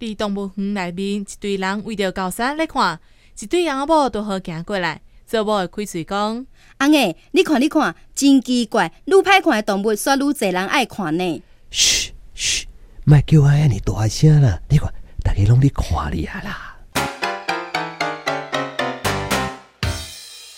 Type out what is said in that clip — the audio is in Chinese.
伫动物园内面，一堆人围着高山咧看，一堆阿婆都好行过来，做某诶开嘴讲：阿爷，你看你看，真奇怪，愈歹看的动物，煞愈侪人爱看呢。嘘嘘，莫叫我安尼大声啦！你看，大家拢咧看你啊啦。